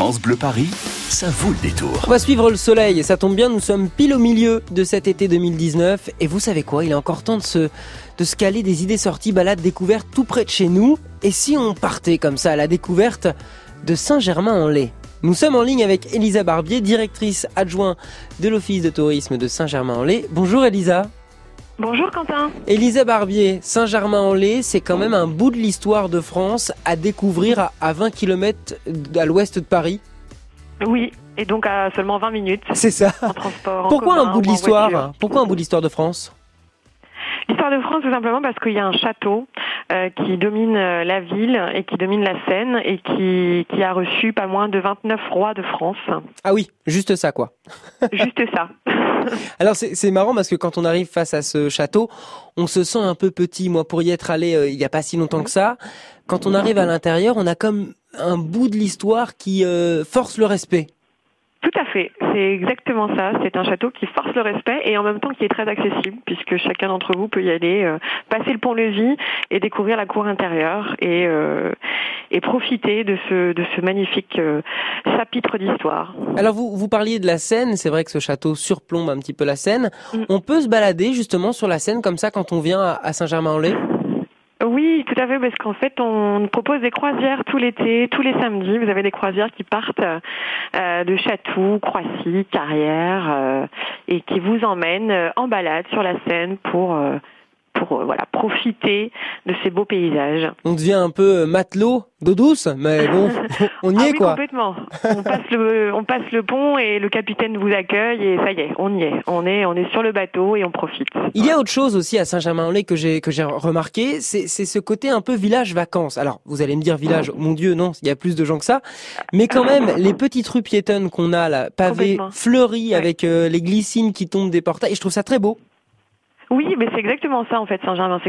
France Bleu Paris, ça vaut le détour. On va suivre le soleil et ça tombe bien, nous sommes pile au milieu de cet été 2019 et vous savez quoi, il est encore temps de se, de se caler des idées sorties, balades, découvertes tout près de chez nous. Et si on partait comme ça à la découverte de Saint-Germain-en-Laye? Nous sommes en ligne avec Elisa Barbier, directrice adjointe de l'Office de tourisme de Saint-Germain-en-Laye. Bonjour Elisa. Bonjour Quentin. Elisa Barbier, Saint-Germain-en-Laye, c'est quand même un bout de l'histoire de France à découvrir à 20 km à l'ouest de Paris. Oui, et donc à seulement 20 minutes. C'est ça. En transport. Pourquoi en commun, un bout de l'histoire. Pourquoi un bout de l'histoire de France? L'histoire de France, tout simplement parce qu'il y a un château euh, qui domine euh, la ville et qui domine la Seine et qui, qui a reçu pas moins de 29 rois de France. Ah oui, juste ça quoi. Juste ça. Alors c'est marrant parce que quand on arrive face à ce château, on se sent un peu petit. Moi, pour y être allé euh, il y a pas si longtemps que ça, quand on arrive à l'intérieur, on a comme un bout de l'histoire qui euh, force le respect. Tout à fait, c'est exactement ça. C'est un château qui force le respect et en même temps qui est très accessible puisque chacun d'entre vous peut y aller, euh, passer le pont-levis et découvrir la cour intérieure et, euh, et profiter de ce, de ce magnifique euh, chapitre d'histoire. Alors vous vous parliez de la Seine, c'est vrai que ce château surplombe un petit peu la Seine. Mm. On peut se balader justement sur la Seine comme ça quand on vient à Saint-Germain-en-Laye? Oui, tout à fait, parce qu'en fait, on propose des croisières tout l'été, tous les samedis. Vous avez des croisières qui partent euh, de Chatou, Croissy, Carrière, euh, et qui vous emmènent euh, en balade sur la Seine pour pour euh, voilà profiter de ces beaux paysages. On devient un peu euh, matelot d'eau douce, mais bon, on y ah est oui, quoi. complètement. On passe le on passe le pont et le capitaine vous accueille et ça y est, on y est. On est on est sur le bateau et on profite. Il y a autre chose aussi à Saint-Germain-en-Laye que j'ai que j'ai remarqué, c'est c'est ce côté un peu village vacances. Alors vous allez me dire village, mon Dieu, non, il y a plus de gens que ça, mais quand même les petites rues piétonnes qu'on a là, pavées, fleuries Ouais. avec euh, les glycines qui tombent des portails, je trouve ça très beau. Oui, mais c'est exactement ça en fait Saint-Germain.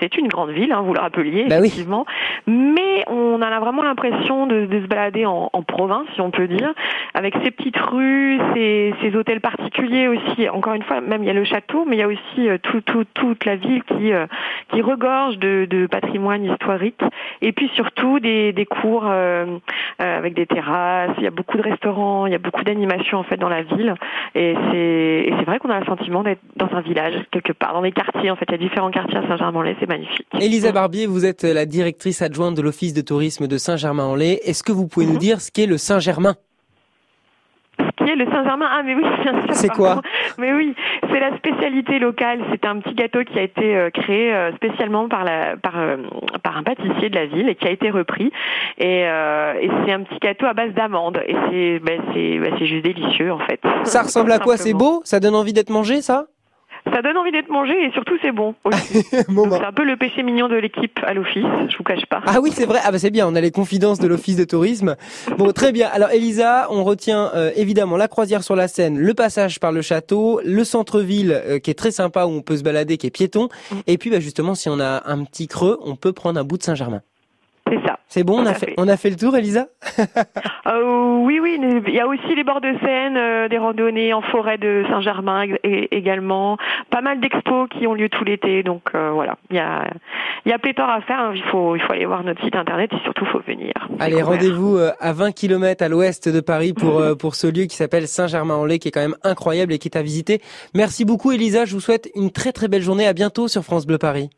C'est une grande ville, hein, vous le rappeliez Bah oui. effectivement. Mais on a vraiment l'impression de, de se balader en, en province, si on peut dire, avec ces petites rues, ces, ces hôtels particuliers aussi. Encore une fois, même il y a le château, mais il y a aussi euh, tout, tout, toute la ville qui euh, qui regorge de, de patrimoine historique. Et puis surtout des, des cours euh, euh, avec des terrasses. Il y a beaucoup de restaurants, il y a beaucoup d'animations en fait dans la ville. Et c'est et c'est vrai qu'on a le sentiment d'être dans un village quelque part, dans des quartiers. En fait, il y a différents quartiers à Saint-Germain-en-Laye, c'est magnifique. Elisa Barbier, vous êtes la directrice adjointe de l'Office de tourisme de Saint-Germain-en-Laye. Est-ce que vous pouvez nous Mhm. dire ce qu'est le Saint-Germain? Le Saint-Germain, ah mais oui, bien sûr. C'est quoi? Mais oui, c'est la spécialité locale. C'est un petit gâteau qui a été euh, créé euh, spécialement par la par euh, par un pâtissier de la ville et qui a été repris. Et, euh, et c'est un petit gâteau à base d'amandes. Et c'est ben, c'est juste délicieux en fait. Ça ressemble à quoi? C'est beau? Ça donne envie d'être mangé, ça? Ça donne envie d'être mangé et surtout c'est bon. bah. C'est un peu le péché mignon de l'équipe à l'office. Je vous cache pas. Ah oui, c'est vrai. Ah bah c'est bien, on a les confidences de l'Office de tourisme. Bon, très bien. Alors Elisa, on retient euh, évidemment la croisière sur la Seine, le passage par le château, le centre-ville euh, qui est très sympa où on peut se balader, qui est piéton. Mm. Et puis bah, justement, si on a un petit creux, on peut prendre un bout de Saint-Germain. C'est ça. C'est bon, on a fait, fait. on a fait le tour, Elisa? Euh, oui, oui, il y a aussi les bords de Seine, euh, des randonnées en forêt de Saint-Germain et- également. Pas mal d'expos qui ont lieu tout l'été, donc euh, voilà. Il y a, il y a pléthore à faire. hein. Il faut, il faut aller voir notre site internet et surtout faut venir. Allez, rendez-vous euh, à 20 km à l'ouest de Paris pour euh, pour ce lieu qui s'appelle Saint-Germain-en-Laye, qui est quand même incroyable et qui est à visiter. Merci beaucoup, Elisa. Je vous souhaite une très très belle journée. À bientôt sur France Bleu Paris.